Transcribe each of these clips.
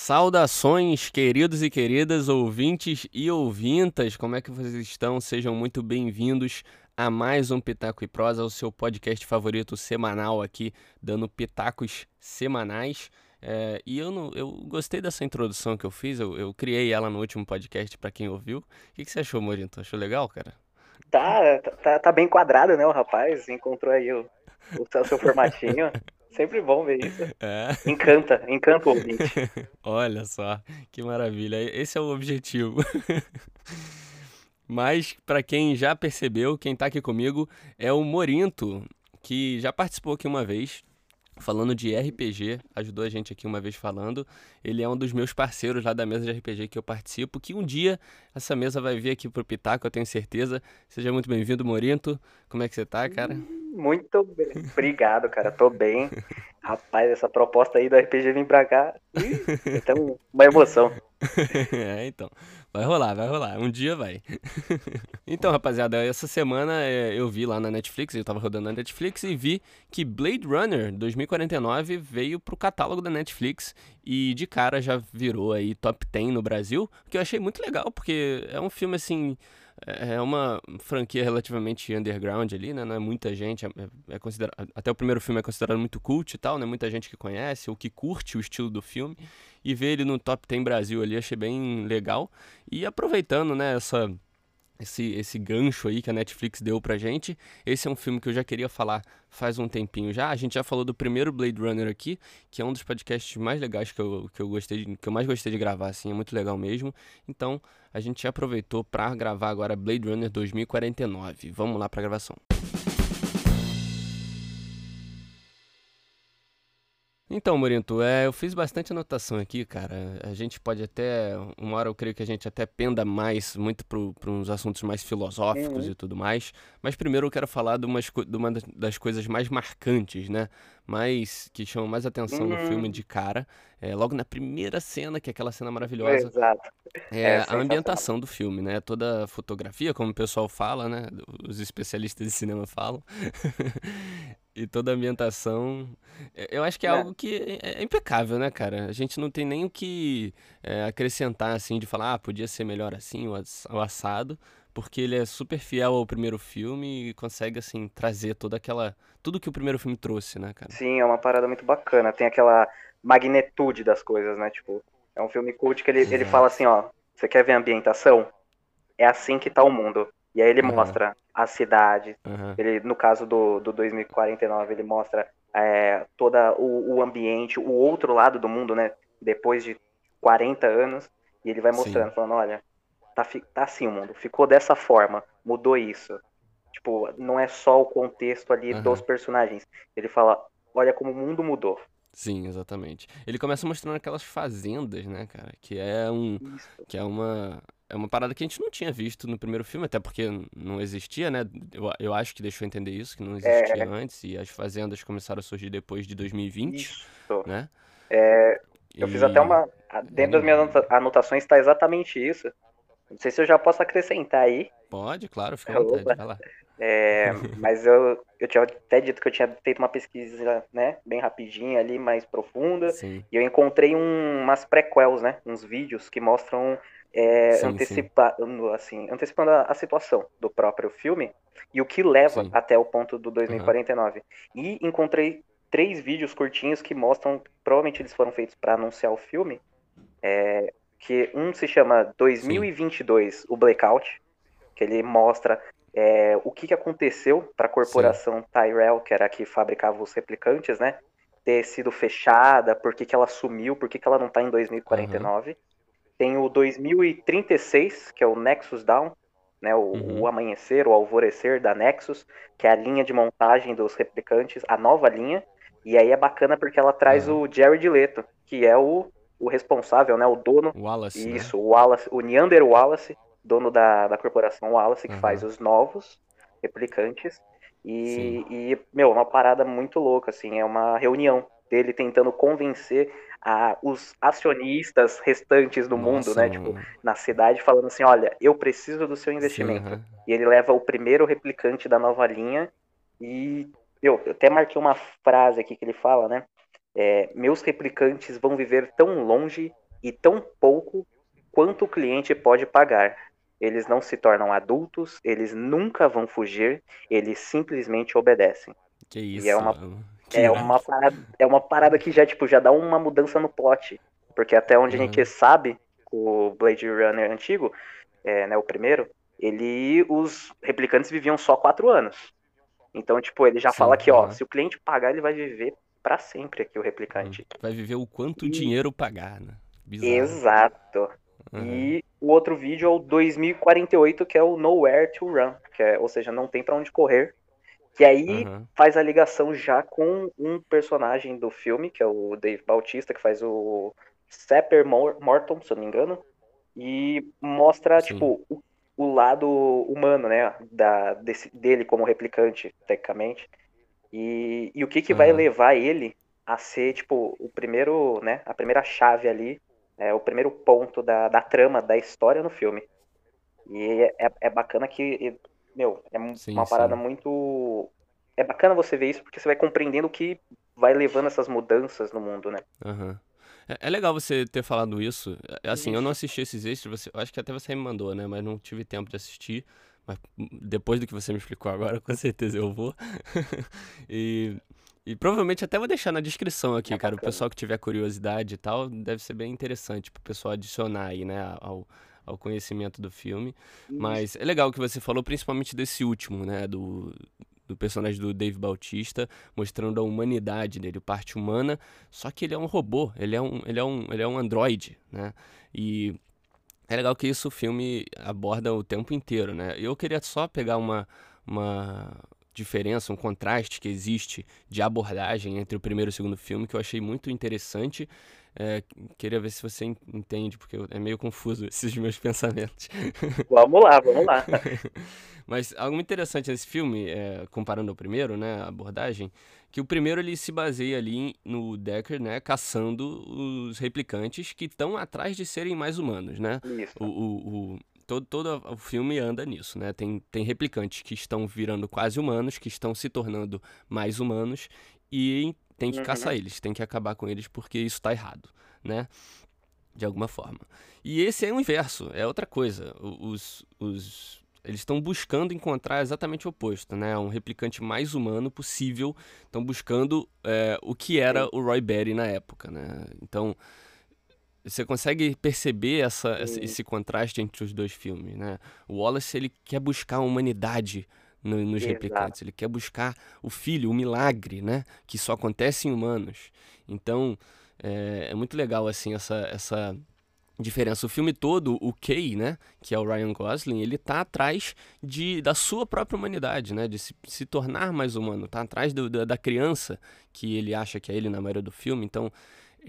Saudações, queridos e queridas, ouvintes e ouvintas, como é que vocês estão? Sejam muito bem-vindos a mais um Pitaco e Prosa, o seu podcast favorito semanal aqui, dando pitacos semanais. É, e eu, não, eu gostei dessa introdução que eu fiz, eu, eu criei ela no último podcast para quem ouviu. O que, que você achou, Morinto? Achou legal, cara? Tá, tá, tá bem quadrado, né, o rapaz? Encontrou aí o, o seu formatinho. Sempre bom ver isso. É. Encanta, encanta o ouvinte. Olha só, que maravilha. Esse é o objetivo. Mas, para quem já percebeu, quem tá aqui comigo é o Morinto, que já participou aqui uma vez falando de RPG, ajudou a gente aqui uma vez falando. Ele é um dos meus parceiros lá da mesa de RPG que eu participo, que um dia essa mesa vai vir aqui pro Pitaco, eu tenho certeza. Seja muito bem-vindo, Morinto. Como é que você tá, cara? Muito bem. Obrigado, cara. Tô bem. Rapaz, essa proposta aí do RPG vir pra cá, então, uma emoção. é, então. Vai rolar, vai rolar. Um dia vai. então, rapaziada, essa semana é, eu vi lá na Netflix, eu tava rodando na Netflix e vi que Blade Runner 2049 veio pro catálogo da Netflix e de cara já virou aí top 10 no Brasil, que eu achei muito legal, porque é um filme assim é, é uma franquia relativamente underground ali, né? Não é muita gente, é, é considerado, até o primeiro filme é considerado muito cult e tal, né? Muita gente que conhece ou que curte o estilo do filme e ver ele no top 10 Brasil ali achei bem legal. E aproveitando, né, essa esse, esse gancho aí que a Netflix deu pra gente. Esse é um filme que eu já queria falar faz um tempinho já. A gente já falou do primeiro Blade Runner aqui, que é um dos podcasts mais legais que eu, que eu gostei, de, que eu mais gostei de gravar, assim, é muito legal mesmo. Então, a gente aproveitou para gravar agora Blade Runner 2049. Vamos lá pra gravação. Então, Morinto, é, eu fiz bastante anotação aqui, cara. A gente pode até, uma hora eu creio que a gente até penda mais, muito para uns assuntos mais filosóficos uhum. e tudo mais. Mas primeiro eu quero falar de, umas, de uma das coisas mais marcantes, né? Mais, que chamam mais atenção uhum. no filme de cara. É, logo na primeira cena, que é aquela cena maravilhosa. Exato. É, é a ambientação do filme, né? Toda a fotografia, como o pessoal fala, né? Os especialistas de cinema falam. e toda a ambientação. É, eu acho que é, é. algo que é, é, impecável, né, cara? A gente não tem nem o que é, acrescentar, assim, de falar, ah, podia ser melhor assim, o assado, porque ele é super fiel ao primeiro filme e consegue, assim, trazer toda aquela. Tudo que o primeiro filme trouxe, né, cara? Sim, é uma parada muito bacana. Tem aquela magnitude das coisas, né? Tipo, é um filme cult que ele, ele fala assim, ó, você quer ver a ambientação? É assim que tá o mundo. E aí ele uhum. mostra a cidade. Uhum. Ele, no caso do, do 2049, ele mostra é, todo o, o, ambiente, o outro lado do mundo, né? Depois de 40 anos. E ele vai mostrando, Sim. falando, olha, tá, tá assim o mundo, ficou dessa forma, mudou isso. Tipo, não é só o contexto ali uhum. dos personagens. Ele fala, olha como o mundo mudou. Sim, exatamente. Ele começa mostrando aquelas fazendas, né, cara? Que é um. Isso. Que é uma é uma parada que a gente não tinha visto no primeiro filme, até porque não existia, né? Eu, eu acho que deixou entender isso, que não existia é... antes, e as fazendas começaram a surgir depois de 2020, isso. né? É, eu e... fiz até uma... Dentro das minhas anotações está exatamente isso. Não sei se eu já posso acrescentar aí. Pode, claro, fica à vontade, vai lá. É, mas eu, eu tinha até dito que eu tinha feito uma pesquisa, né, bem rapidinha ali, mais profunda, Sim. e eu encontrei um, umas prequels, né, uns vídeos que mostram é, sim, antecipando, sim. assim, antecipando a, a, situação do próprio filme e o que leva sim. até o ponto do 2049. Uhum. E encontrei três vídeos curtinhos que mostram, provavelmente eles foram feitos para anunciar o filme, é, que um se chama 2022, o Blackout, que ele mostra é, o que, que aconteceu para a corporação Tyrell, que era a que fabricava os replicantes, né? Ter sido fechada, por que, que ela sumiu, por que, que ela não está em 2049. Uhum. Tem o 2036, que é o Nexus Down, né, o, uhum. o, amanhecer, o alvorecer da Nexus, que é a linha de montagem dos replicantes, a nova linha. E aí é bacana porque ela traz uhum. o Jared Leto, que é o, o responsável, né, o dono. Wallace. Né? Isso, né? o Wallace, o Neander Wallace, dono da, da corporação Wallace, que uhum. faz os novos replicantes. E, e, meu, uma parada muito louca, assim, é uma reunião dele tentando convencer a, os acionistas restantes do Nossa, mundo, né? Tipo, na cidade, falando assim: olha, eu preciso do seu investimento. Sim, E ele leva o primeiro replicante da nova linha. E eu, eu até marquei uma frase aqui que ele fala, né? É, Meus replicantes vão viver tão longe e tão pouco quanto o cliente pode pagar. Eles não se tornam adultos, eles nunca vão fugir, eles simplesmente obedecem. Que isso. E é uma, é uma, parada, é uma parada que já, tipo, já dá uma mudança no plot. Porque até onde uhum. a gente sabe, o Blade Runner antigo, é, né, o primeiro, ele, os replicantes viviam só quatro anos. Então, tipo, ele já Sim, fala que, ó, se o cliente pagar, ele vai viver para sempre aqui, o replicante. Uhum. Vai viver o quanto e... dinheiro pagar, né? Bizarro. Exato. Uhum. E o outro vídeo é o 2048, que é o Nowhere to Run, que é, ou seja, não tem para onde correr. Que aí uhum. faz a ligação já com um personagem do filme, que é o Dave Bautista, que faz o Sepper Morton, se eu não me engano. E mostra, Sim. tipo, o, o, lado humano, né? Da, desse, dele como replicante, tecnicamente. E, e o que, que uhum. vai levar ele a ser, tipo, o primeiro, né? A primeira chave ali é o primeiro ponto da, da trama, da história no filme. E é, é bacana que, meu, é sim, uma parada sim. muito. É bacana você ver isso porque você vai compreendendo o que vai levando essas mudanças no mundo, né? Uhum. É, legal você ter falado isso. É, assim, eu não assisti esses extras, você, acho que até você me mandou, né? Mas não tive tempo de assistir. Mas depois do que você me explicou agora, com certeza eu vou. e e provavelmente até vou deixar na descrição aqui, é cara. O pessoal que tiver curiosidade e tal, deve ser bem interessante pro pessoal adicionar aí, né, ao, ao conhecimento do filme. Isso. Mas é legal o que você falou, principalmente desse último, né, do, do personagem do Dave Bautista, mostrando a humanidade dele, parte humana, só que ele é um robô, ele é um, ele é um, ele é um androide, né? E é legal que isso o filme aborda o tempo inteiro, né? Eu queria só pegar uma, uma diferença, um contraste que existe de abordagem entre o primeiro e o segundo filme que eu achei muito interessante. É, queria ver se você entende, porque é meio confuso esses meus pensamentos. Vamos lá, vamos lá. Mas algo interessante nesse filme, é, comparando ao primeiro, né, a abordagem, que o primeiro ele se baseia ali no Decker, né, caçando os replicantes que estão atrás de serem mais humanos, né? Isso. O, o, o, todo, todo o filme anda nisso, né? Tem, tem replicantes que estão virando quase humanos, que estão se tornando mais humanos e tem que uhum. caçar eles, tem que acabar com eles porque isso está errado, né? De alguma forma. E esse é o inverso, é outra coisa. Os, os, eles estão buscando encontrar exatamente o oposto, né? Um replicante mais humano possível. Estão buscando é, o que era o Roy Berry na época, né? Então, você consegue perceber essa, esse contraste entre os dois filmes, né? O Wallace, ele quer buscar a humanidade no, nos Exato. replicantes. Ele quer buscar o filho, o milagre, né? Que só acontece em humanos. Então, é, é muito legal, assim, essa, essa diferença. O filme todo, o Kay, né, que é o Ryan Gosling, ele tá atrás de, da sua própria humanidade, né, de se, se tornar mais humano, tá atrás do, da, da criança que ele acha que é ele na maioria do filme. Então,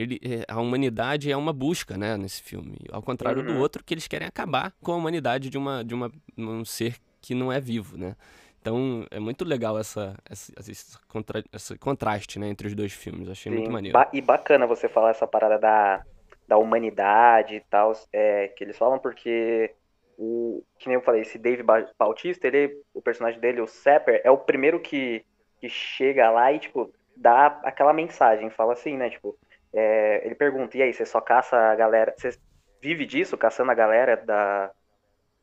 ele, é, a humanidade é uma busca, né, nesse filme. Ao contrário uhum. do outro, que eles querem acabar com a humanidade de uma, de uma, um ser que não é vivo, né? Então é muito legal essa, essa, esse, contra, esse contraste né, entre os dois filmes. Achei Sim, muito maneiro. Ba e bacana você falar essa parada da, da humanidade e tal, é, que eles falam porque o que nem eu falei, esse Dave Bautista, ele, o personagem dele, o Sepper, é o primeiro que, que chega lá e tipo dá aquela mensagem, fala assim, né, tipo, é, ele pergunta, e aí, você só caça a galera, você vive disso, caçando a galera da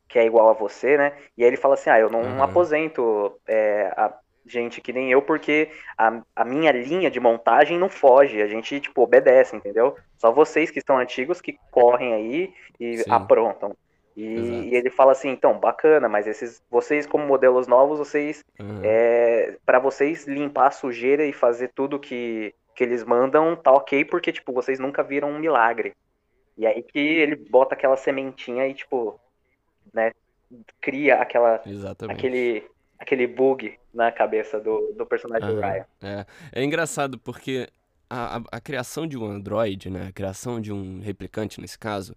que é igual a você, né? E aí ele fala assim, ah, eu não uhum. aposento é, a gente que nem eu, porque a, a minha linha de montagem não foge, a gente, tipo, obedece, entendeu? Só vocês que estão antigos que correm aí e Sim. aprontam. E, e, ele fala assim, então, bacana, mas esses, vocês como modelos novos, vocês, uhum. é, para vocês limpar a sujeira e fazer tudo que que eles mandam tá ok, porque, tipo, vocês nunca viram um milagre. E aí que ele bota aquela sementinha e, tipo, né, cria aquela, Exatamente. aquele, aquele bug na cabeça do, do personagem do Ryan. É. é engraçado porque a, a, a, criação de um android, né, a criação de um replicante nesse caso,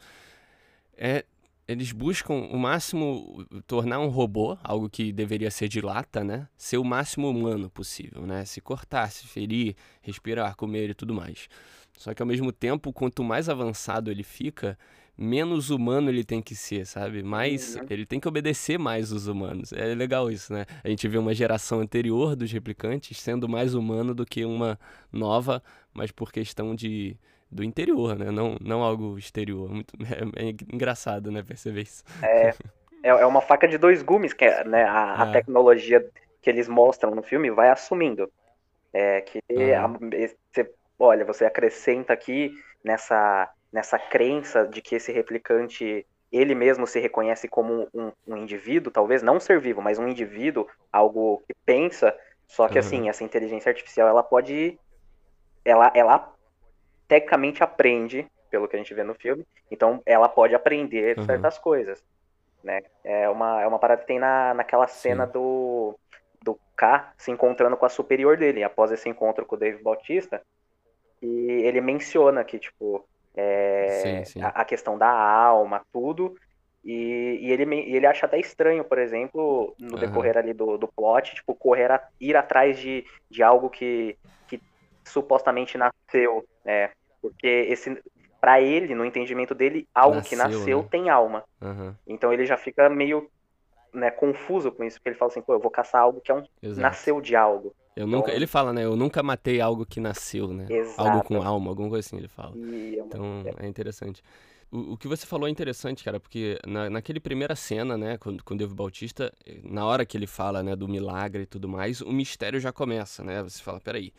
é eles buscam o máximo tornar um robô, algo que deveria ser de lata, né? Ser o máximo humano possível, né? Se cortar, se ferir, respirar, comer e tudo mais. Só que ao mesmo tempo, quanto mais avançado ele fica, menos humano ele tem que ser, sabe? Mais uhum. ele tem que obedecer mais os humanos. É legal isso, né? A gente vê uma geração anterior dos replicantes sendo mais humano do que uma nova, mas por questão de do interior, né? Não, não algo exterior. Muito, é, é engraçado, né? Perceber isso. É, é, é uma faca de dois gumes que é, né, a, a é. tecnologia que eles mostram no filme vai assumindo. É que a, você, olha, você acrescenta aqui nessa, nessa crença de que esse replicante ele mesmo se reconhece como um, um, indivíduo, talvez não um ser vivo, mas um indivíduo, algo que pensa, só que uhum. assim, essa inteligência artificial ela pode ela ela tecnicamente aprende, pelo que a gente vê no filme, então ela pode aprender uhum. certas coisas, né? É uma é uma parada que tem na, naquela cena Sim. do do K se encontrando com a superior dele, após esse encontro com o Dave Bautista, e ele menciona que tipo é, sim, sim. A, a, questão da alma, tudo. E, e, ele, e ele acha até estranho, por exemplo, no uhum. decorrer ali do, do plot, tipo, correr a, ir atrás de, de algo que, que supostamente nasceu, né? Porque esse, para ele, no entendimento dele, algo nasceu, que nasceu né? tem alma. Uhum. Então ele já fica meio né, confuso com isso, porque ele fala assim, pô, eu vou caçar algo que é um Exato. nasceu de algo. Eu então, nunca, ele fala, né? Eu nunca matei algo que nasceu, né? Exato. Algo com alma, alguma coisa assim ele fala. É então é interessante. O, o, que você falou é interessante, cara, porque na, naquele primeira cena, né, com, com o Devo Bautista, na hora que ele fala, né, do milagre e tudo mais, o mistério já começa, né? Você fala, peraí,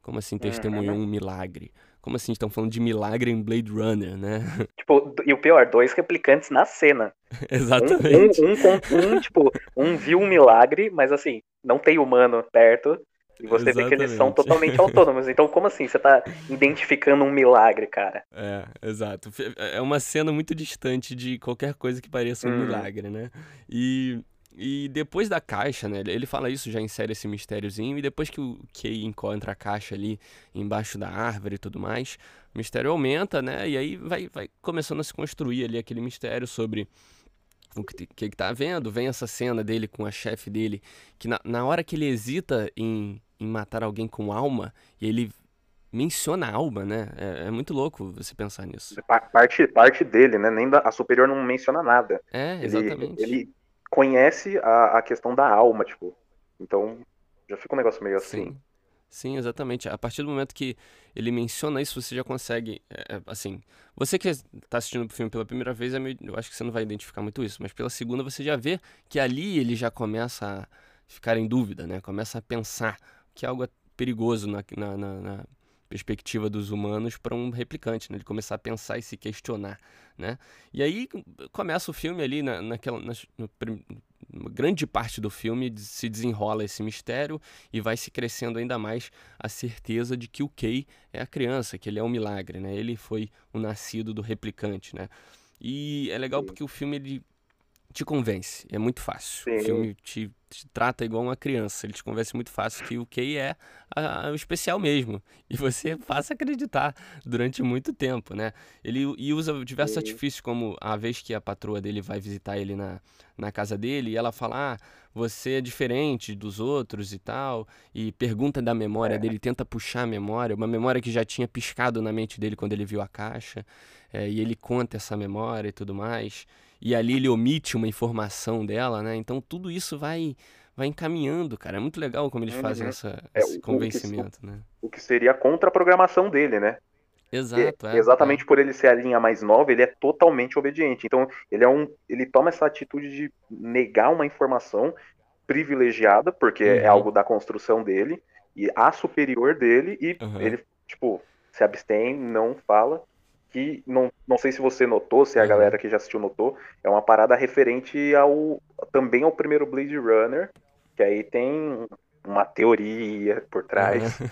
como assim testemunhou uhum. um milagre? Como assim estão falando de milagre em Blade Runner, né? Tipo, e o pior, dois replicantes na cena. Exatamente. Um, um, um, um, tipo, um viu um milagre, mas assim, não tem humano perto. E você Exatamente. vê que eles são totalmente autônomos. Então, como assim? Você tá identificando um milagre, cara? É, exato. É uma cena muito distante de qualquer coisa que pareça um hum. milagre, né? E, e depois da caixa, né? Ele fala isso, já insere esse mistériozinho. E depois que o Kay encontra a caixa ali embaixo da árvore e tudo mais, o mistério aumenta, né? E aí vai, vai começando a se construir ali aquele mistério sobre o que, que, que tá vendo. Vem essa cena dele com a chefe dele, que na, na hora que ele hesita em em matar alguém com alma, e ele menciona a alma, né? É, é, muito louco você pensar nisso. Parte, parte dele, né? Nem da, a superior não menciona nada. É, exatamente. Ele, ele conhece a, a questão da alma, tipo. Então, já fica um negócio meio assim. Sim. Sim, exatamente. A partir do momento que ele menciona isso, você já consegue, é, é assim, você que está assistindo o filme pela primeira vez, é meio, eu acho que você não vai identificar muito isso, mas pela segunda você já vê que ali ele já começa a ficar em dúvida, né? Começa a pensar que é algo perigoso na, na, na, na perspectiva dos humanos para um replicante, né? Ele começar a pensar e se questionar, né? E aí começa o filme ali na, naquela na, no, grande parte do filme se desenrola esse mistério e vai se crescendo ainda mais a certeza de que o Kay é a criança, que ele é um milagre, né? Ele foi o nascido do replicante, né? E é legal porque o filme ele te convence, é muito fácil. Sim. O filme te, te, trata igual uma criança, ele te convence muito fácil que o Kay é a, a, o especial mesmo. E você passa a acreditar durante muito tempo, né? Ele e usa diversos artifícios, como a vez que a patroa dele vai visitar ele na, na casa dele, e ela fala, ah, você é diferente dos outros e tal, e pergunta da memória é. dele, tenta puxar a memória, uma memória que já tinha piscado na mente dele quando ele viu a caixa, é, e ele conta essa memória e tudo mais e ali ele omite uma informação dela, né? Então tudo isso vai vai encaminhando, cara. É muito legal como eles uhum. fazem essa, é, esse convencimento, o que, né? O que seria a contraprogramação dele, né? Exato. É, exatamente é. por ele ser a linha mais nova, ele é totalmente obediente. Então, ele é um. Ele toma essa atitude de negar uma informação privilegiada, porque é uhum. é algo da construção dele, e a superior dele, e uhum. ele, tipo, se abstém, não fala que não, não sei se você notou, se a uhum. galera que já assistiu notou, é uma parada referente ao também ao primeiro Blade Runner, que aí tem uma teoria por trás uhum.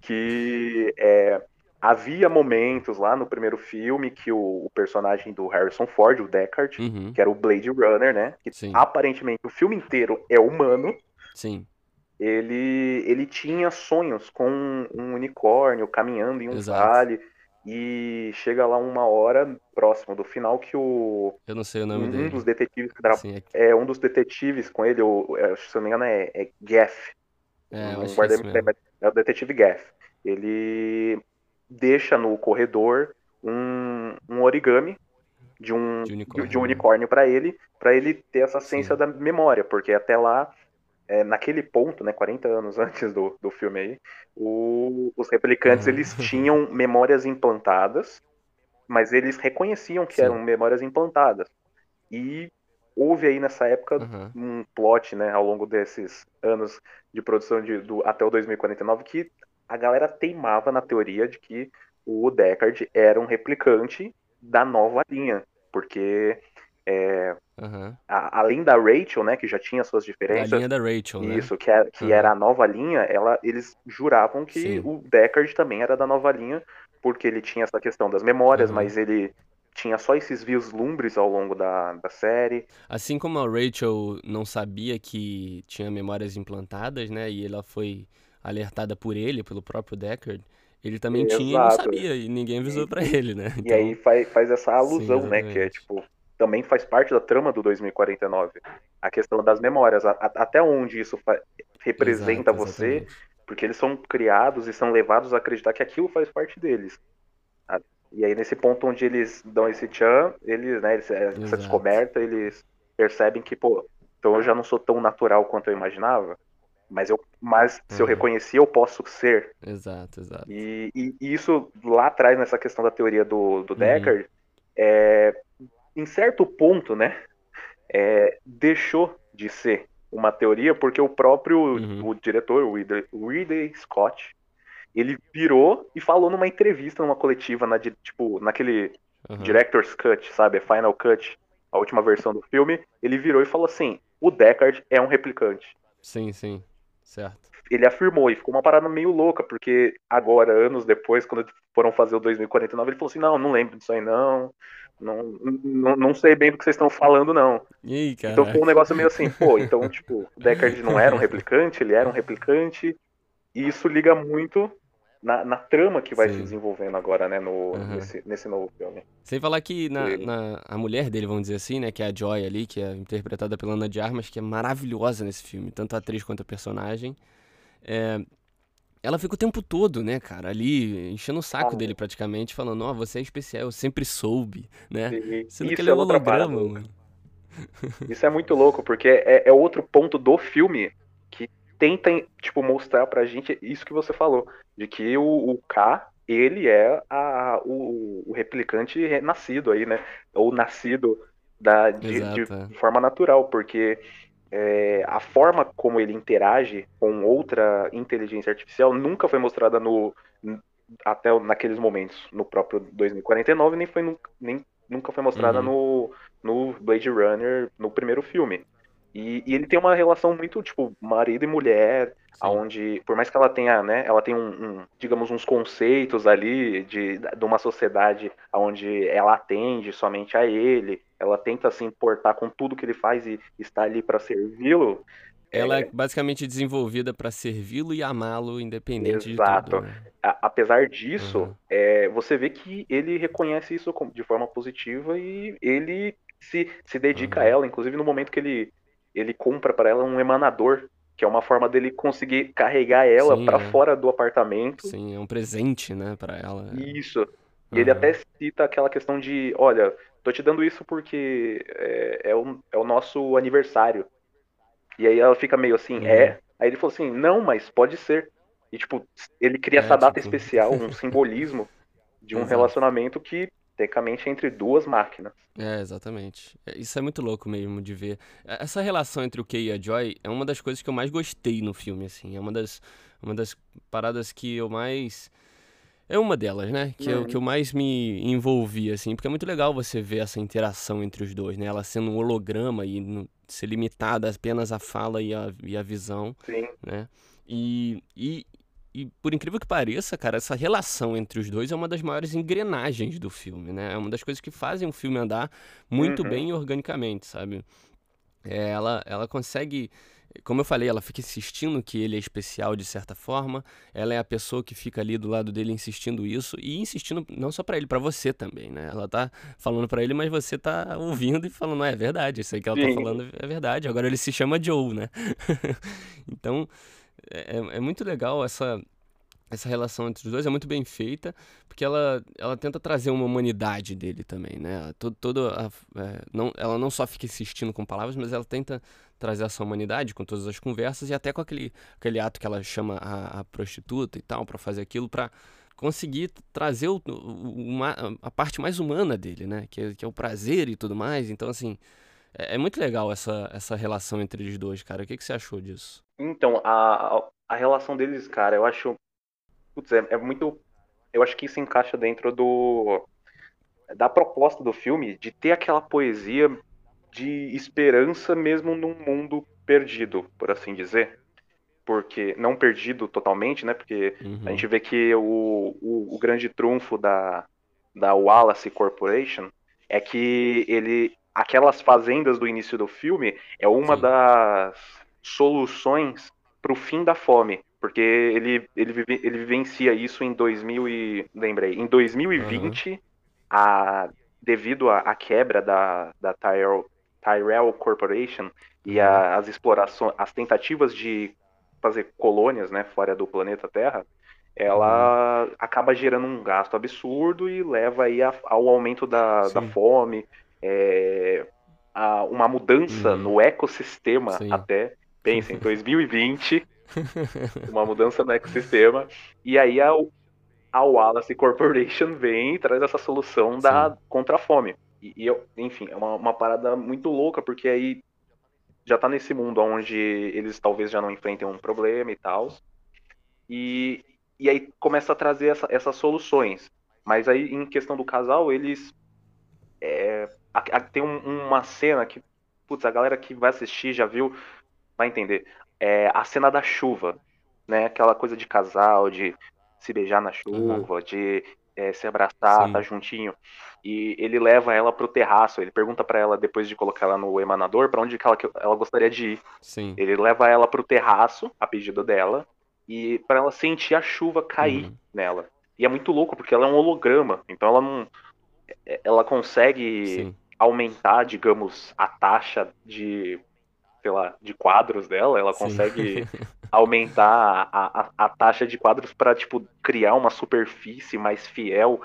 que é, havia momentos lá no primeiro filme que o, o, personagem do Harrison Ford, o Deckard, uhum. que era o Blade Runner, né, que Sim. aparentemente o filme inteiro é humano. Sim. Ele, ele tinha sonhos com um unicórnio caminhando em um Exato. vale e chega lá uma hora próximo do final que o. Eu não sei o nome um dele. Dos detetives que Sim, é... é... um dos detetives com ele, o, é, se não me engano, é, é Gaff. É, um guarda é o detetive Gaff. Ele deixa no corredor um, um origami de um, de unicórnio, de um unicórnio para ele, para ele ter essa ciência Sim. da memória, porque até lá é, naquele ponto, né, 40 anos antes do, do filme aí, o, os replicantes, eles tinham memórias implantadas, mas eles reconheciam que Sim. eram memórias implantadas. E houve aí nessa época uhum. um plot, né, ao longo desses anos de produção de, do, até o 2049, que a galera teimava na teoria de que o Deckard era um replicante da nova linha, porque é, uhum. a, além da Rachel, né, que já tinha suas diferenças. A linha da Rachel, né? Isso, que, era, é, que uhum. era a nova linha, ela, eles juravam que Sim. o Deckard também era da nova linha, porque ele tinha essa questão das memórias, uhum. mas ele tinha só esses vislumbres ao longo da, da série. Assim como a Rachel não sabia que tinha memórias implantadas, né, e ela foi alertada por ele, pelo próprio Deckard, ele também Exato. tinha e não sabia, e ninguém avisou para ele, né? Então... E aí faz, faz essa alusão, Sim, né, que é tipo, também faz parte da trama do 2049. A questão das memórias, a, a, até onde isso representa Exato, você, porque eles são criados e são levados a acreditar que aquilo faz parte deles. E aí, nesse ponto onde eles dão esse tchan, eles, né, eles, é, essa descoberta, eles percebem que, pô, então eu já não sou tão natural quanto eu imaginava, mas, eu, mas se eu uhum. reconhecer, eu posso ser. Exato, exato. E, e, e, isso lá atrás, nessa questão da teoria do, do uhum. Deckard, é, em certo ponto, né, é, deixou de ser uma teoria porque o próprio uhum. o diretor, o Ridley, Scott, ele virou e falou numa entrevista, numa coletiva, na, tipo, naquele uhum. Director's Cut, sabe, Final Cut, a última versão do filme, ele virou e falou assim, o Deckard é um replicante. Sim, sim, certo. Ele afirmou, e ficou uma parada meio louca, porque agora, anos depois, quando foram fazer o 2049, ele falou assim, não, não lembro disso aí não, não, não, não sei bem do que vocês estão falando, não. Ih, então foi um negócio meio assim, pô, então, tipo, o Deckard não era um replicante, ele era um replicante, e isso liga muito na, na trama que vai Sim. se desenvolvendo agora, né, no, uhum. nesse, nesse novo filme. Sem falar que na, na, a mulher dele, vamos dizer assim, né, que é a Joy ali, que é interpretada pela Ana de Armas, que é maravilhosa nesse filme, tanto a atriz quanto a personagem. É, ela fica o tempo todo, né, cara, ali enchendo o saco ah, dele praticamente, falando, ó, oh, você é especial, eu sempre soube, né? Sendo que ele é, é holograma, mano. Isso é muito louco, porque é, é outro ponto do filme que tenta, tipo, mostrar pra gente isso que você falou, de que o, o K, ele é a, o, o replicante nascido aí, né? Ou nascido da, de, de é. forma natural, porque é, a forma como ele interage com outra inteligência artificial nunca foi mostrada no até naqueles momentos no próprio 2049 nem foi nem nunca foi mostrada uhum. no, no Blade Runner no primeiro filme e, e, ele tem uma relação muito tipo marido e mulher aonde por mais que ela tenha né ela tem um, um, digamos uns conceitos ali de, de uma sociedade onde ela atende somente a ele ela tenta se importar com tudo que ele faz e está ali para servi-lo. Ela é, é basicamente desenvolvida para servi-lo e amá-lo, independente Exato. de tudo. Né? apesar disso, uhum. é, você vê que ele reconhece isso de forma positiva e ele se, se dedica uhum. a ela, inclusive no momento que ele, ele compra para ela um emanador, que é uma forma dele conseguir carregar ela para é. fora do apartamento. Sim, é um presente, né, para ela. Isso. E uhum. ele até cita aquela questão de, olha, tô te dando isso porque é, é, o, é o nosso aniversário. E aí ela fica meio assim, uhum. é? Aí ele falou assim, não, mas pode ser. E, tipo, ele cria é, essa data tipo... especial, um simbolismo de um Exato. relacionamento que, tecnicamente, é entre duas máquinas. É, exatamente. É, isso é muito louco mesmo de ver. É, essa relação entre o Kay e a Joy é uma das coisas que eu mais gostei no filme, assim. É uma das, uma das paradas que eu mais é uma delas, né? Que, eu, que eu mais me envolvi, assim, porque é muito legal você ver essa interação entre os dois, né? Ela sendo um holograma e no, ser limitada apenas à fala e à, e à visão, Sim. né? E, e, e por incrível que pareça, cara, essa relação entre os dois é uma das maiores engrenagens do filme, né? É uma das coisas que fazem o filme andar muito uhum. bem organicamente, sabe? É, ela, ela consegue como eu falei, ela fica insistindo que ele é especial de certa forma. Ela é a pessoa que fica ali do lado dele insistindo isso e insistindo não só para ele, para você também, né? Ela tá falando para ele, mas você tá ouvindo e falando, não é verdade, isso aí que ela tá Sim. tá falando é verdade. Agora ele se chama Joe, né? então, é, é, é muito legal essa essa relação entre os dois é muito bem feita, porque ela, ela tenta trazer uma humanidade dele também, né? Todo, todo a, é, não, ela não só fica insistindo com palavras, mas ela tenta trazer essa humanidade com todas as conversas e até com aquele, aquele ato que ela chama a, a prostituta e tal, para fazer aquilo, para conseguir trazer o, uma, a parte mais humana dele, né? Que é, que é o prazer e tudo mais. Então, assim, é, é, muito legal essa, essa relação entre eles dois, cara. O que, que você achou disso? Então, a, a relação deles, cara, eu acho. Putz, é, é muito. Eu acho que isso encaixa dentro do. Da proposta do filme de ter aquela poesia de esperança mesmo num mundo perdido, por assim dizer porque não perdido totalmente, né? Porque uhum. a gente vê que o, o, o, grande trunfo da, da Wallace Corporation é que ele aquelas fazendas do início do filme é uma Sim. das soluções para o fim da fome, porque ele, ele, ele vivencia isso em 2000 e lembrei, em 2020, uhum. a, devido à quebra da, da Tyrell, Tyrell Corporation e a, as explorações, as tentativas de fazer colônias, né, fora do planeta Terra, ela uhum. acaba gerando um gasto absurdo e leva aí a, ao aumento da, da fome, é, a uma mudança uhum. no ecossistema Sim. até, pensa, em 2020, uma mudança no ecossistema, e aí a, a Wallace Corporation vem e traz essa solução da contra a fome. E, e eu, enfim, é uma, uma parada muito louca, porque aí já tá nesse mundo onde eles talvez já não enfrentem um problema e tal. E, e aí começa a trazer essa, essas soluções. Mas aí, em questão do casal, eles. É, a, a, tem um, uma cena que, putz, a galera que vai assistir já viu, vai entender. É a cena da chuva, né? Aquela coisa de casal, de se beijar na chuva, uhum. de é, se abraçar, Sim. tá juntinho. E ele leva ela pro terraço. Ele pergunta para ela, depois de colocar ela no emanador, para onde que ela, ela gostaria de ir. Sim. Ele leva ela pro terraço, a pedido dela, e para ela sentir a chuva cair uhum. nela. E é muito louco, porque ela é um holograma. Então ela não. Ela consegue Sim. aumentar, digamos, a taxa de sei lá, de quadros dela, ela Sim. consegue aumentar a, a, a, taxa de quadros para tipo criar uma superfície mais fiel,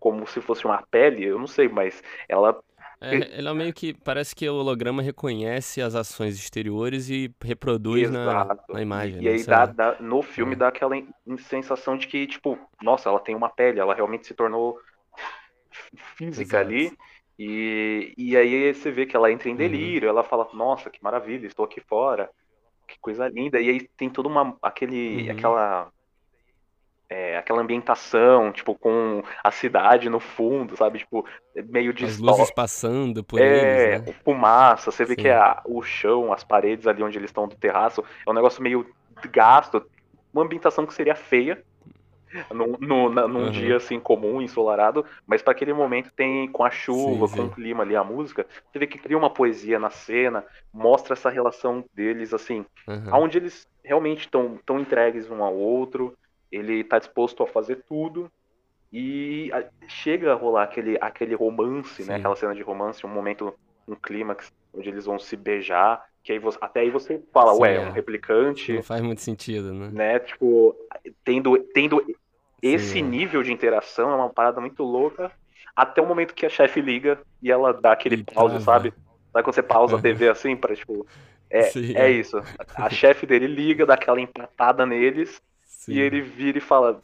como se fosse uma pele, eu não sei, mas ela é, ela meio que parece que o holograma reconhece as ações exteriores e reproduz na, na, imagem. E, né? aí dá, dá, no filme é. dá aquela sensação de que, tipo, nossa, ela tem uma pele, ela realmente se tornou física Exato. ali. E, e aí você vê que ela entra em uhum. delírio, uhum. ela fala, nossa, que maravilha, estou aqui fora, que coisa linda. E aí tem toda uma aquele, uhum. aquela é, aquela ambientação, tipo, com a cidade no fundo, sabe? Tipo, meio de As luzes passando por é, eles, né? fumaça, você vê Sim. que a, o chão, as paredes ali onde eles estão do terraço, é um negócio meio gasto, uma ambientação que seria feia, num, num, num uhum. dia assim comum, ensolarado, mas para aquele momento tem com a chuva, sim, com sim. o clima ali, a música, você vê que cria uma poesia na cena, mostra essa relação deles assim, uhum. onde eles realmente estão tão entregues um ao outro, ele está disposto a fazer tudo e chega a rolar aquele, aquele romance, né, sim. né, aquela cena de romance, um momento, um clímax onde eles vão se beijar que aí você, até aí você fala, Sim, ué, é um replicante. Não faz muito sentido, né? né? Tipo, tendo, tendo esse nível de interação é uma parada muito louca. Até o momento que a chefe liga e ela dá aquele e pause, sabe? Sabe quando você pausa a TV assim pra, tipo. É, é isso. A chefe dele liga, dá aquela empatada neles Sim. e ele vira e fala: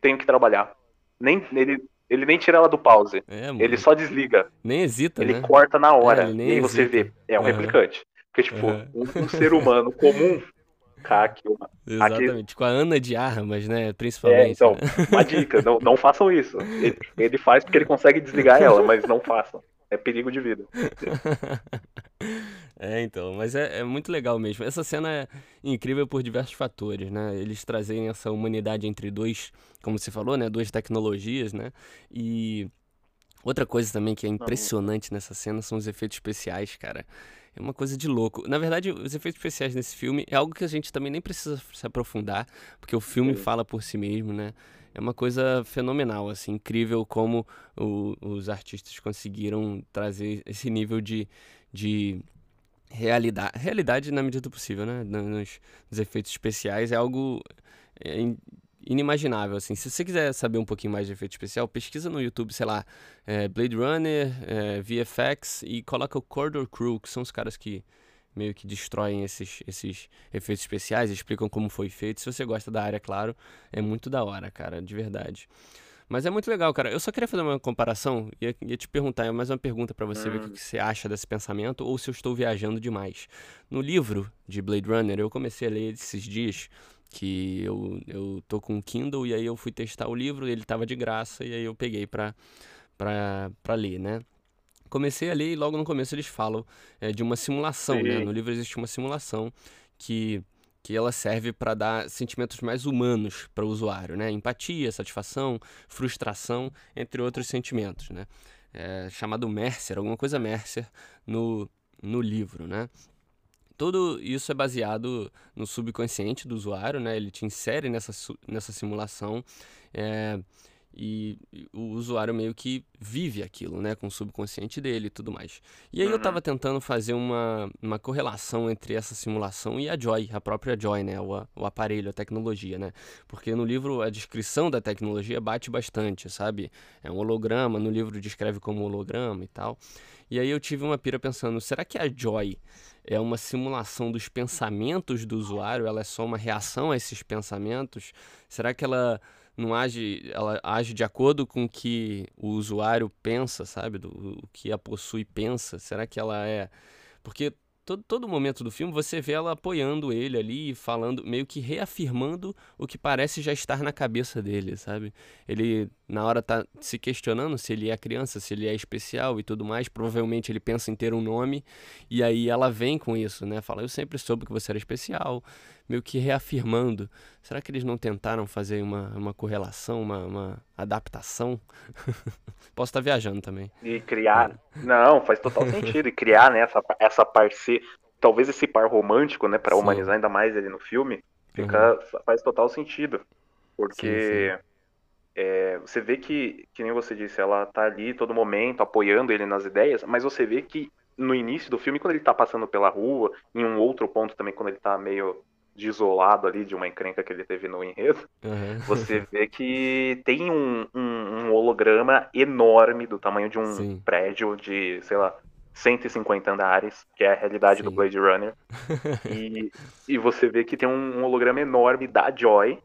tenho que trabalhar. Nem, ele, ele nem tira ela do pause. É, ele só desliga. Nem hesita. Ele né? corta na hora. É, e aí hesita. você vê, é um uhum. replicante. Porque, tipo, uhum. um, um ser humano comum uma... Exatamente, Aqui... com a Ana de Armas, né? Principalmente. É, então, né? uma dica, não, não façam isso. Ele, ele, faz porque ele consegue desligar ela, mas não façam. É perigo de vida. É, então, mas é, é, muito legal mesmo. Essa cena é incrível por diversos fatores, né? Eles trazem essa humanidade entre dois, como você falou, né? Duas tecnologias, né? E outra coisa também que é impressionante nessa cena são os efeitos especiais, cara. É uma coisa de louco. Na verdade, os efeitos especiais nesse filme é algo que a gente também nem precisa se aprofundar, porque o filme fala por si mesmo, né? É uma coisa fenomenal, assim, incrível como o, os artistas conseguiram trazer esse nível de, de realidade, realidade na medida do possível, né? Nos, nos efeitos especiais é algo é, inimaginável, assim. Se você quiser saber um pouquinho mais de efeito especial, pesquisa no YouTube, sei lá, é, Blade Runner, é, VFX e coloca o Corridor Crew, que são os caras que meio que destroem esses, esses efeitos especiais, explicam como foi feito. Se você gosta da área, claro, é muito da hora, cara, de verdade. Mas é muito legal, cara. Eu só queria fazer uma comparação e ia, te perguntar, mais uma pergunta para você ver o hum. que você acha desse pensamento ou se eu estou viajando demais. No livro de Blade Runner, eu comecei a ler esses dias que eu, eu tô com um Kindle e aí eu fui testar o livro, ele tava de graça e aí eu peguei pra, pra, pra ler, né? Comecei a ler e logo no começo eles falam é, de uma simulação, né? No livro existe uma simulação que que ela serve para dar sentimentos mais humanos para o usuário, né? Empatia, satisfação, frustração, entre outros sentimentos, né? É chamado Mercer, alguma coisa Mercer no, no livro, né? Tudo isso é baseado no subconsciente do usuário, né? Ele te insere nessa, nessa simulação é, e, o usuário meio que vive aquilo, né? Com o subconsciente dele e tudo mais. E aí uhum. eu estava tentando fazer uma, uma correlação entre essa simulação e a Joy, a própria Joy, né? O, o aparelho, a tecnologia, né? Porque no livro a descrição da tecnologia bate bastante, sabe? É um holograma, no livro descreve como holograma e tal. E aí eu tive uma pira pensando, será que a Joy é uma simulação dos pensamentos do usuário? Ela é só uma reação a esses pensamentos? Será que ela não age, ela age de acordo com o que o usuário pensa, sabe? Do, o que a possui pensa? Será que ela é. Porque todo, todo momento do filme você vê ela apoiando ele ali, falando, meio que reafirmando o que parece já estar na cabeça dele, sabe? Ele, na hora, tá se questionando se ele é criança, se ele é especial e tudo mais. Provavelmente ele pensa em ter um nome, e aí ela vem com isso, né? Fala, eu sempre soube que você era especial, meio que reafirmando. Será que eles não tentaram fazer uma, uma correlação, uma, uma adaptação? Posso estar viajando também. E criar. Não, faz total sentido. E criar né, essa, essa parceria. Talvez esse par romântico, né, para humanizar ainda mais ele no filme, fica, uhum. faz total sentido. Porque sim, sim. É, você vê que, que nem você disse, ela tá ali todo momento apoiando ele nas ideias, mas você vê que no início do filme, quando ele tá passando pela rua, em um outro ponto também, quando ele tá meio desolado ali de uma encrenca que ele teve no enredo, uhum. você vê que tem um, um, um, holograma enorme do tamanho de um Sim. prédio de, sei lá, 150 andares, que é a realidade Sim. do Blade Runner. e, e você vê que tem um holograma enorme da Joy,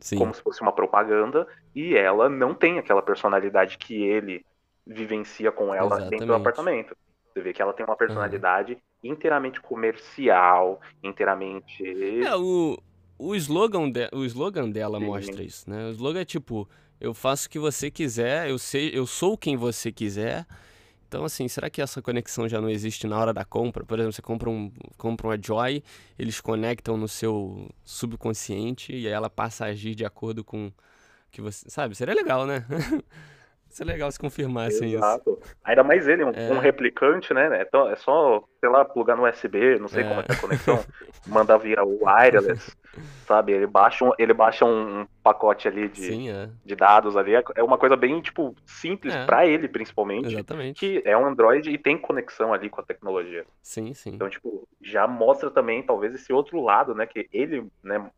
Sim. como se fosse uma propaganda, e ela não tem aquela personalidade que ele vivencia com ela Exatamente. dentro do apartamento. Você vê que ela tem uma personalidade uhum inteiramente comercial, inteiramente. É, o, o, slogan, de, o slogan dela Sim. mostra isso, né? O slogan é tipo: eu faço o que você quiser, eu, sei, eu sou quem você quiser. Então, assim, será que essa conexão já não existe na hora da compra? Por exemplo, você compra, um, compra uma Joy, eles conectam no seu subconsciente e aí ela passa a agir de acordo com que você. Sabe? Seria legal, né? Isso é legal se confirmassem Exato. isso. Ainda mais ele, um, é. um replicante, né? Então, é só, sei lá, plugar no USB, não sei é. como é que é a conexão, mandar via wireless, sabe? Ele baixa um, ele baixa um pacote ali de, Sim, é. de dados ali. É uma coisa bem, tipo, simples é. para ele, principalmente. Exatamente. Que é um Android e tem conexão ali com a tecnologia. Sim, sim. Então, tipo, já mostra também, talvez, esse outro lado, né? Que ele, né,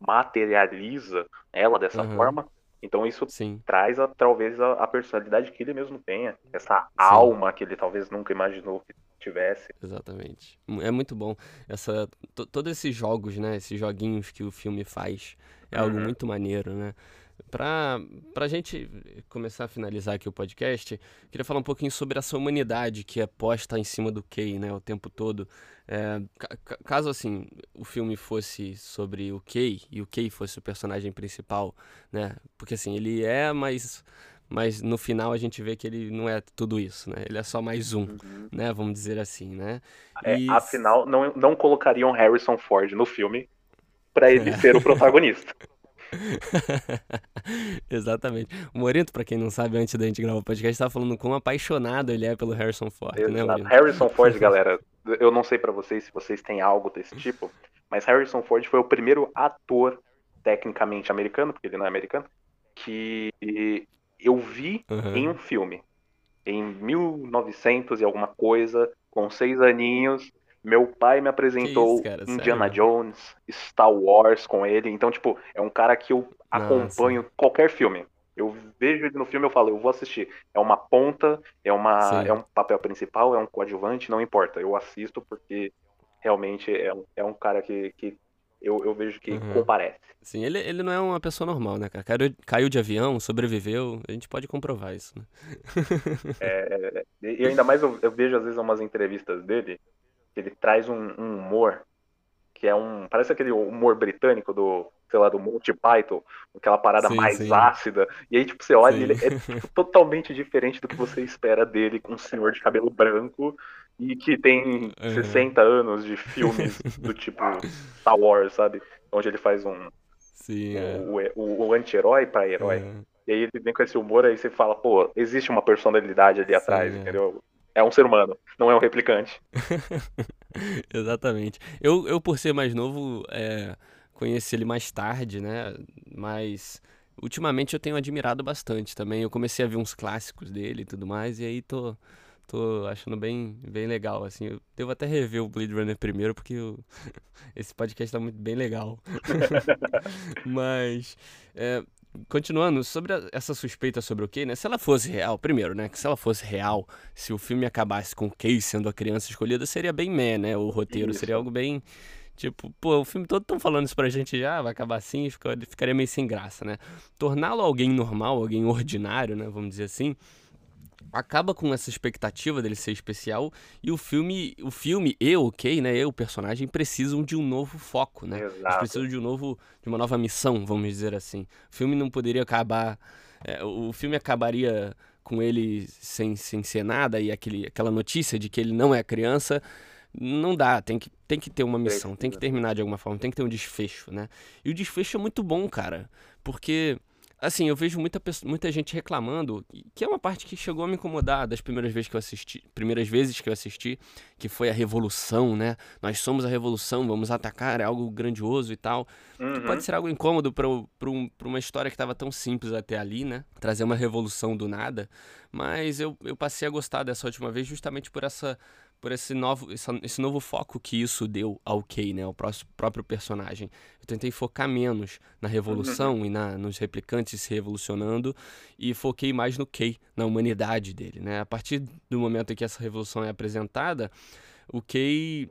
materializa ela dessa uhum. forma então isso Sim. traz a, talvez a, a, personalidade que ele mesmo tenha, essa Sim. alma que ele talvez nunca imaginou que tivesse. Exatamente. É muito bom. Essa, todos esses jogos, né, esses joguinhos que o filme faz, é uhum. algo muito maneiro, né? Para a gente começar a finalizar aqui o podcast, queria falar um pouquinho sobre essa humanidade que é posta em cima do Kay, né, o tempo todo. É, caso assim o filme fosse sobre o Kay e o Kay fosse o personagem principal, né, porque assim ele é, mas mas no final a gente vê que ele não é tudo isso, né? Ele é só mais um, uhum. né? Vamos dizer assim, né? É, e... Afinal, não, não colocariam Harrison Ford no filme para ele é. ser o protagonista. Exatamente. O Morinto, pra quem não sabe, antes da gente gravar o podcast, tava falando quão apaixonado ele é pelo Harrison Ford, né, Exato. né? Harrison Ford, galera, eu não sei para vocês se vocês têm algo desse tipo, mas Harrison Ford foi o primeiro ator tecnicamente americano, porque ele não é americano, que eu vi uhum. em um filme. Em 1900 e alguma coisa, com seis aninhos, Meu pai me apresentou isso, Indiana Sério? Jones, Star Wars com ele. Então, tipo, é um cara que eu acompanho Nossa. qualquer filme. Eu vejo ele no filme eu falo, eu vou assistir. É uma ponta, é, uma, é um papel principal, é um coadjuvante, não importa. Eu assisto porque realmente é um, é um cara que, que eu, eu vejo que uhum. comparece. Sim, ele, ele não é uma pessoa normal, né, cara? Caiu, caiu de avião, sobreviveu, a gente pode comprovar isso, né? é, e ainda mais eu, eu, vejo às vezes umas entrevistas dele, ele traz um, um humor que é um. Parece aquele humor britânico do, sei lá, do Monty Python, aquela parada sim, mais sim. ácida. E aí, tipo, você olha, sim. ele é tipo, totalmente diferente do que você espera dele, com um senhor de cabelo branco e que tem uhum. 60 anos de filmes do tipo Star Wars, sabe? Onde ele faz um. Sim, é. o, o, o anti-herói pra herói. E aí ele vem com esse humor, aí você fala, pô, existe uma personalidade ali atrás, é. entendeu? É um ser humano, não é um replicante. Exatamente. Eu, eu, por ser mais novo, é, conheci ele mais tarde, né? Mas ultimamente eu tenho admirado bastante também. Eu comecei a ver uns clássicos dele e tudo mais, e aí tô, tô achando bem, bem legal, assim. Eu devo até rever o Blade Runner primeiro, porque eu... esse podcast tá muito bem legal. Mas, é, continuando, sobre a, essa suspeita sobre o Kay, né? Se ela fosse real, primeiro, né? Que se ela fosse real, se o filme acabasse com o Kay sendo a criança escolhida, seria bem meh, né? O roteiro isso. seria algo bem Tipo, pô, o filme todo tão falando isso pra gente já, vai acabar assim, ficaria meio sem graça, né? Torná-lo alguém normal, alguém ordinário, né? Vamos dizer assim, acaba com essa expectativa dele ser especial e o filme, o filme e o Kay, né, e o personagem precisam de um novo foco, né? Exato. Eles precisam de um novo, de uma nova missão, vamos dizer assim. O filme não poderia acabar, é, o filme acabaria com ele sem, sem ser nada e aquele, aquela notícia de que ele não é criança não dá, tem que, tem que ter uma missão, tem que terminar de alguma forma, tem que ter um desfecho, né? E o desfecho é muito bom, cara, porque, assim, eu vejo muita, muita gente reclamando, que é uma parte que chegou a me incomodar das primeiras vezes que eu assisti, primeiras vezes que eu assisti, que foi a revolução, né? Nós somos a revolução, vamos atacar, é algo grandioso e tal. Uhum. Que pode ser algo incômodo para um, uma história que estava tão simples até ali, né? Trazer uma revolução do nada. Mas eu, eu passei a gostar dessa última vez justamente por essa por esse novo, esse novo foco que isso deu ao Kay, né, ao próprio personagem. Eu tentei focar menos na revolução uhum. e na, nos replicantes se revolucionando e foquei mais no Kay, na humanidade dele, né? A partir do momento em que essa revolução é apresentada, o Kay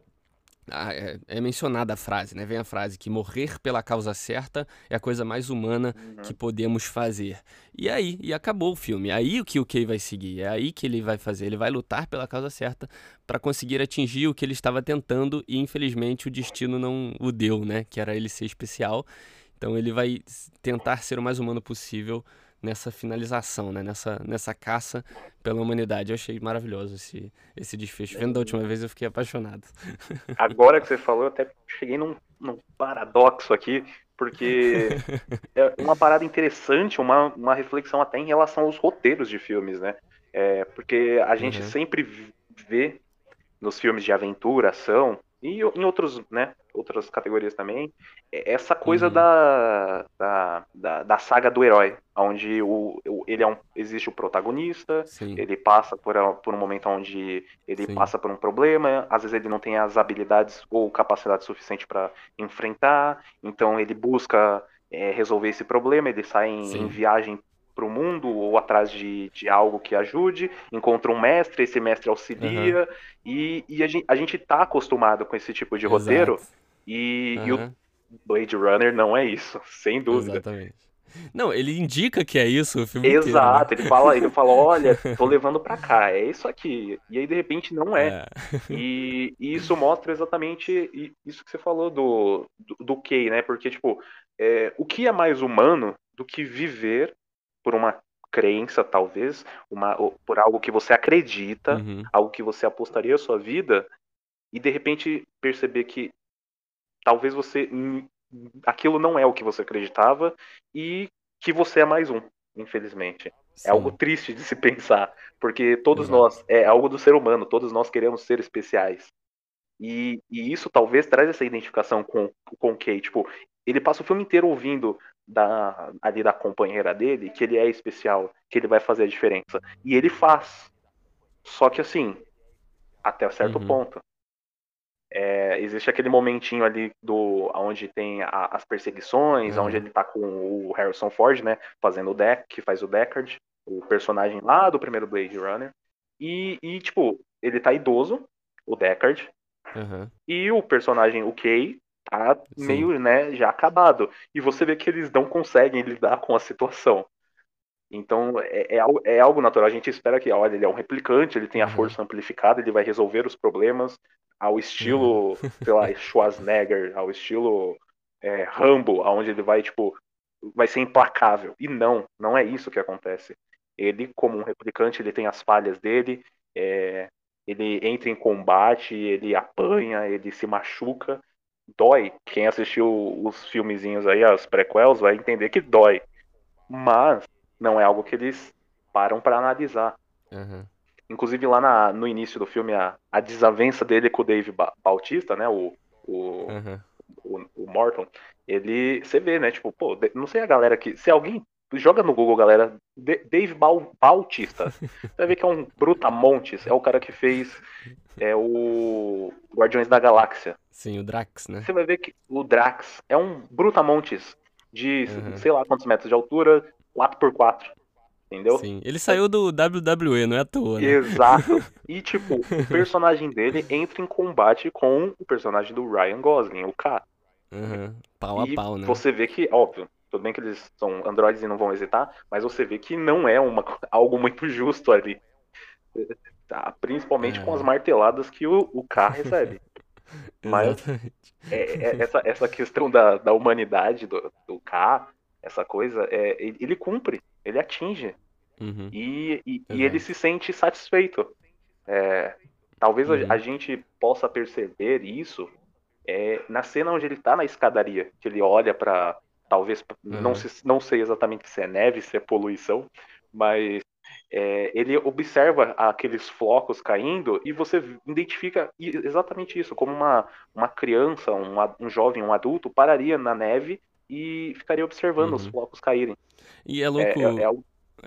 ah, é, é, mencionada a frase, né? Vem a frase que morrer pela causa certa é a coisa mais humana uhum. que podemos fazer. E aí, e acabou o filme. É aí o que o Kay vai seguir, é aí que ele vai fazer. Ele vai lutar pela causa certa para conseguir atingir o que ele estava tentando e infelizmente o destino não o deu, né? Que era ele ser especial. Então ele vai tentar ser o mais humano possível nessa finalização, né? nessa, nessa caça pela humanidade. Eu achei maravilhoso esse, esse desfecho. Vendo da última vez eu fiquei apaixonado. Agora que você falou, eu até cheguei num, num paradoxo aqui, porque é uma parada interessante, uma, uma reflexão até em relação aos roteiros de filmes, né? É, porque a gente uhum. sempre vê nos filmes de aventura, ação, e em outros, né, outras categorias também, é essa coisa uhum. da, da, da, da, saga do herói, onde o, ele é um, existe o protagonista, Sim. ele passa por, por um momento onde ele Sim. passa por um problema, às vezes ele não tem as habilidades ou capacidade suficiente para enfrentar, então ele busca é, resolver esse problema, ele sai em, em viagem para o mundo ou atrás de, de algo que ajude, encontra um mestre, esse mestre auxilia, uhum. e, e a, gente, a gente tá acostumado com esse tipo de roteiro, e, uhum. e, o Blade Runner não é isso, sem dúvida. Exatamente. Não, ele indica que é isso o filme Exato, inteiro, né? ele fala, ele fala, olha, tô levando para cá, é isso aqui. E aí de repente não é. é. E, e, isso mostra exatamente isso que você falou do do, do Kay, né? Porque tipo, é, o que é mais humano do que viver por uma crença, talvez, uma, por algo que você acredita, uhum. algo que você apostaria a sua vida, e de repente perceber que talvez você. aquilo não é o que você acreditava e que você é mais um, infelizmente. É Sim. É algo triste de se pensar, porque todos Exato. nós, é algo do ser humano, todos nós queremos ser especiais. E, e, isso talvez traz essa identificação com, com o Kay. Tipo, ele passa o filme inteiro ouvindo da, ali da companheira dele que ele é especial, que ele vai fazer a diferença. E ele faz. Só que assim, até certo uhum. ponto. é, existe aquele momentinho ali do onde tem a, as perseguições, uhum. onde ele tá com o Harrison Ford, né, fazendo o Deck, que faz o Deckard, o personagem lá do primeiro Blade Runner. E, e tipo, ele tá idoso, o Deckard, uhum. e o personagem, o Kay, tá Sim. meio, né, já acabado. E você vê que eles não conseguem lidar com a situação. Então é, é, é, algo natural. A gente espera que, olha, ele é um replicante, ele tem a uhum. força amplificada, ele vai resolver os problemas ao estilo, uhum. sei lá, Schwarzenegger, ao estilo é, Rambo, aonde ele vai, tipo, vai ser implacável. E não, não é isso que acontece. Ele, como um replicante, ele tem as falhas dele, é, ele entra em combate, ele apanha, ele se machuca, dói. Quem assistiu os filmezinhos aí, as prequels, vai entender que dói. Mas não é algo que eles param para analisar. Uhum. Inclusive lá na, no início do filme, a, a desavença dele com o Dave ba Bautista, né? O, o, uhum. o, o, Morton, ele. Você vê, né? Tipo, pô, não sei a galera que. Se alguém. Joga no Google, galera. Dave ba Bautista. Você vai ver que é um Brutamontes. É o cara que fez é o Guardiões da Galáxia. Sim, o Drax, né? Você vai ver que o Drax é um Brutamontes de uhum. sei lá quantos metros de altura, 4x4. Entendeu? Sim, ele saiu do WWE, não é à toa, né? Exato. E, tipo, o personagem dele entra em combate com o personagem do Ryan Gosling, o K. Uhum. Pau a e pau, né? Você vê que, óbvio, tudo bem que eles são androides e não vão hesitar, mas você vê que não é uma, algo muito justo ali. Tá, principalmente com as marteladas que o, o K recebe. mas é, é, essa, essa questão da, da humanidade do, do K essa coisa, é, ele cumpre, ele atinge. Uhum. E, e, e, ele se sente satisfeito. É, talvez uhum. a, a, gente possa perceber isso é, na cena onde ele tá na escadaria, que ele olha para talvez uhum. não, se, não sei exatamente se é neve, se é poluição, mas é, ele observa aqueles flocos caindo e você identifica exatamente isso, como uma, uma criança, um, um jovem, um adulto pararia na neve e ficaria observando uhum. os flocos caírem. E é louco. É, é, é,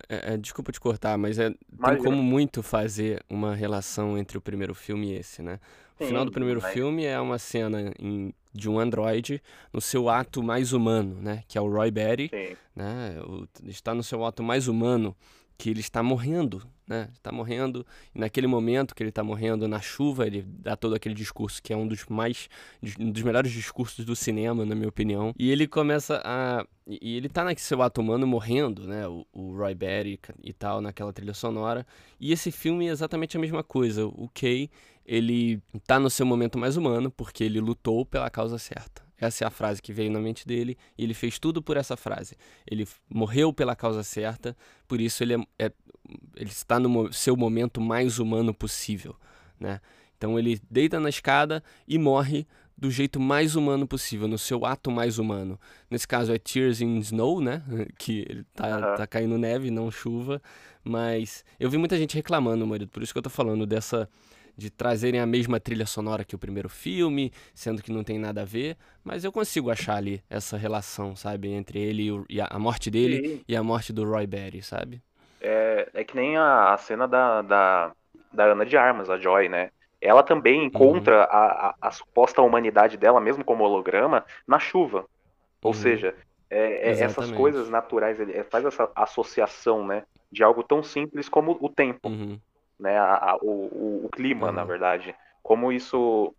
é, é desculpa te cortar, mas é, tem como muito fazer uma relação entre o primeiro filme e esse, né? O Sim, final do primeiro mas... filme é uma cena em, de um androide no seu ato mais humano, né? Que é o Roy Batty, Sim. né? O, está no seu ato mais humano, que ele está morrendo, né? Está morrendo e naquele momento que ele está morrendo na chuva, ele dá todo aquele discurso que é um dos mais, um dos melhores discursos do cinema, na minha opinião. E ele começa a, e ele está naquele seu ato humano morrendo, né? O, o Roy Batty e tal naquela trilha sonora. E esse filme é exatamente a mesma coisa. O Kay, ele está no seu momento mais humano porque ele lutou pela causa certa. Essa é a frase que veio na mente dele e ele fez tudo por essa frase. Ele morreu pela causa certa, por isso ele, é, é ele está no seu momento mais humano possível, né? Então ele deita na escada e morre do jeito mais humano possível, no seu ato mais humano. Nesse caso é Tears in Snow, né? Que ele tá, tá caindo neve, não chuva. Mas eu vi muita gente reclamando, marido, por isso que eu tô falando dessa de trazerem a mesma trilha sonora que o primeiro filme, sendo que não tem nada a ver, mas eu consigo achar ali essa relação, sabe, entre ele e, o, e a, morte dele Sim. e a morte do Roy Batty, sabe? É, é que nem a, a cena da, da, da Ana de Armas, a Joy, né? Ela também encontra uhum. a, a, a, suposta humanidade dela, mesmo como holograma, na chuva. Ou uhum. seja, é, é essas coisas naturais, ele faz essa associação, né? De algo tão simples como o tempo. Uhum né, a, a, o, o, clima, uhum. na verdade. Como isso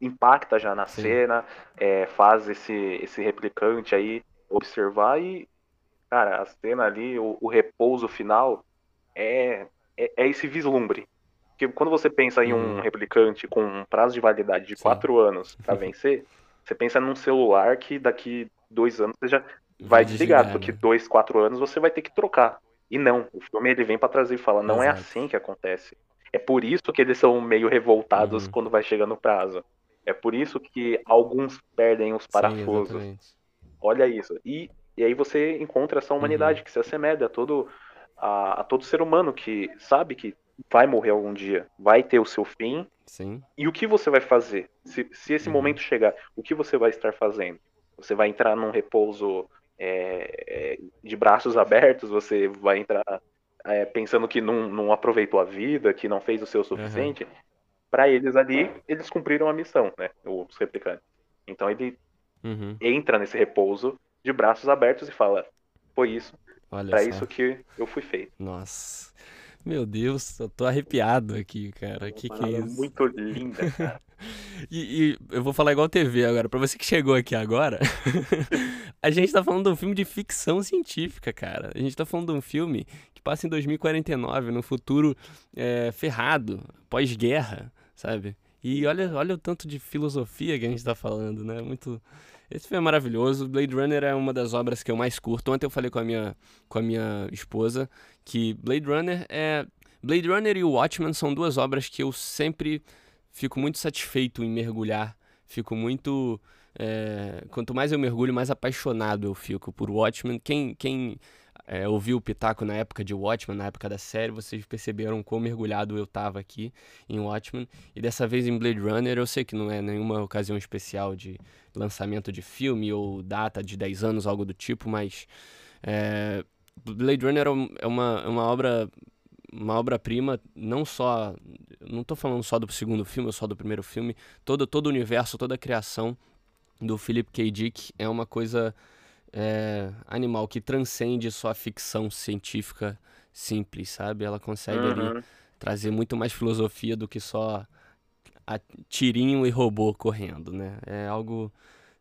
impacta já na Sim. cena, é, faz esse, esse replicante aí observar e, cara, a cena ali, o, o repouso final é, é, é, esse vislumbre. Porque quando você pensa em um uhum. replicante com um prazo de validade de Sim. quatro anos para vencer, você pensa num celular que daqui dois anos você já vai, desligar, desligar, porque né? dois, quatro anos você vai ter que trocar. E não, o filme ele vem para trazer e fala, não é Exato. é assim que acontece. É por isso que eles são meio revoltados uhum. quando vai chegando o prazo. É por isso que alguns perdem os parafusos. Sim, Olha isso. E, e aí você encontra essa humanidade uhum. que se assemelha a todo, a, a, todo ser humano que sabe que vai morrer algum dia, vai ter o seu fim. Sim. E o que você vai fazer? Se, se esse uhum. momento chegar, o que você vai estar fazendo? Você vai entrar num repouso é, é, de braços abertos, você vai entrar é, pensando que não, não, aproveitou a vida, que não fez o seu suficiente. Uhum. para eles ali, eles cumpriram a missão, né? Os replicantes. Então ele uhum. entra nesse repouso de braços abertos e fala: Foi isso, para isso que eu fui feito. Nossa. Meu Deus, eu tô arrepiado aqui, cara. Que que é isso? Muito linda, cara. e, e, eu vou falar igual TV agora. Pra você que chegou aqui agora, a gente tá falando de um filme de ficção científica, cara. A gente tá falando de um filme que passa em 2049, no futuro é, ferrado, pós-guerra, sabe? E olha, olha o tanto de filosofia que a gente tá falando, né? Muito. Esse filme é maravilhoso. Blade Runner é uma das obras que eu mais curto. Ontem eu falei com a minha, com a minha esposa que Blade Runner é. Blade Runner e o Watchmen são duas obras que eu sempre fico muito satisfeito em mergulhar. Fico muito. É... quanto mais eu mergulho, mais apaixonado eu fico por Watchmen. Quem, quem é, ouviu o Pitaco na época de Watchmen, na época da série, vocês perceberam quão mergulhado eu estava aqui em Watchmen. E dessa vez em Blade Runner, eu sei que não é nenhuma ocasião especial de lançamento de filme ou data de 10 anos, algo do tipo, mas é, Blade Runner é uma, é uma obra uma obra-prima, não só. Não estou falando só do segundo filme ou só do primeiro filme. Todo, todo o universo, toda a criação do Philip K. Dick é uma coisa é, animal que transcende só a ficção científica simples, sabe? Ela consegue uhum. ali trazer muito mais filosofia do que só a tirinho e robô correndo, né? É algo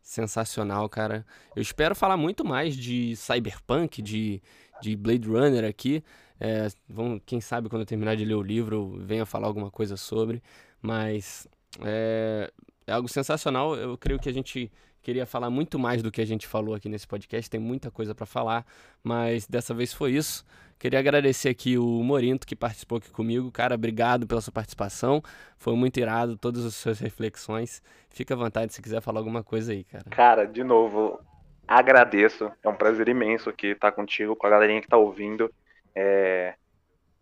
sensacional, cara. Eu espero falar muito mais de Cyberpunk, de, de Blade Runner aqui. É, vamos, quem sabe quando eu terminar de ler o livro, venha falar alguma coisa sobre. Mas é, é algo sensacional. Eu creio que a gente queria falar muito mais do que a gente falou aqui nesse podcast. Tem muita coisa para falar, mas dessa vez foi isso. Queria agradecer aqui o Morinto que participou aqui comigo. Cara, obrigado pela sua participação. Foi muito irado, todas as suas reflexões. Fica à vontade se quiser falar alguma coisa aí, cara. Cara, de novo, agradeço. É um prazer imenso aqui estar contigo, com a galerinha que está ouvindo. É,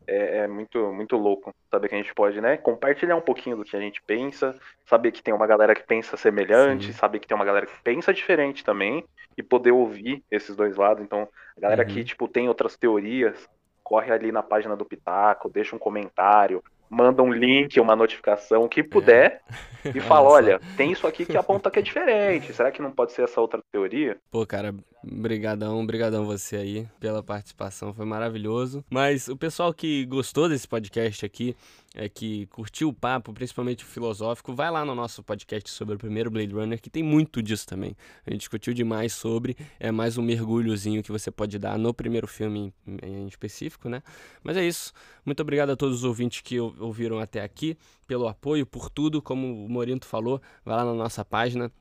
é, é, muito, muito louco saber que a gente pode, né, compartilhar um pouquinho do que a gente pensa, saber que tem uma galera que pensa semelhante, Sim. saber que tem uma galera que pensa diferente também e poder ouvir esses dois lados. Então, a galera uhum. que, tipo, tem outras teorias, corre ali na página do Pitaco, deixa um comentário, manda um link, uma notificação, o que puder, é. e fala, olha, tem isso aqui que aponta que é diferente. Será que não pode ser essa outra teoria? Pô, cara, brigadão, brigadão você aí pela participação, foi maravilhoso. Mas o pessoal que gostou desse podcast aqui, é, que curtiu o papo, principalmente o filosófico, vai lá no nosso podcast sobre o primeiro Blade Runner, que tem muito disso também. A gente discutiu demais sobre, é mais um mergulhozinho que você pode dar no primeiro filme em, em específico, né? Mas é isso. Muito obrigado a todos os ouvintes que ouviram até aqui, pelo apoio, por tudo. Como o Morinto falou, vai lá na nossa página,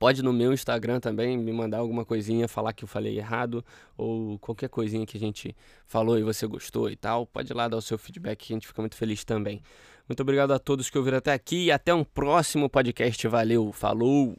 Pode no meu Instagram também me mandar alguma coisinha, falar que eu falei errado ou qualquer coisinha que a gente falou e você gostou e tal. Pode ir lá dar o seu feedback que a gente fica muito feliz também. Muito obrigado a todos que ouviram até aqui e até um próximo podcast. Valeu, falou!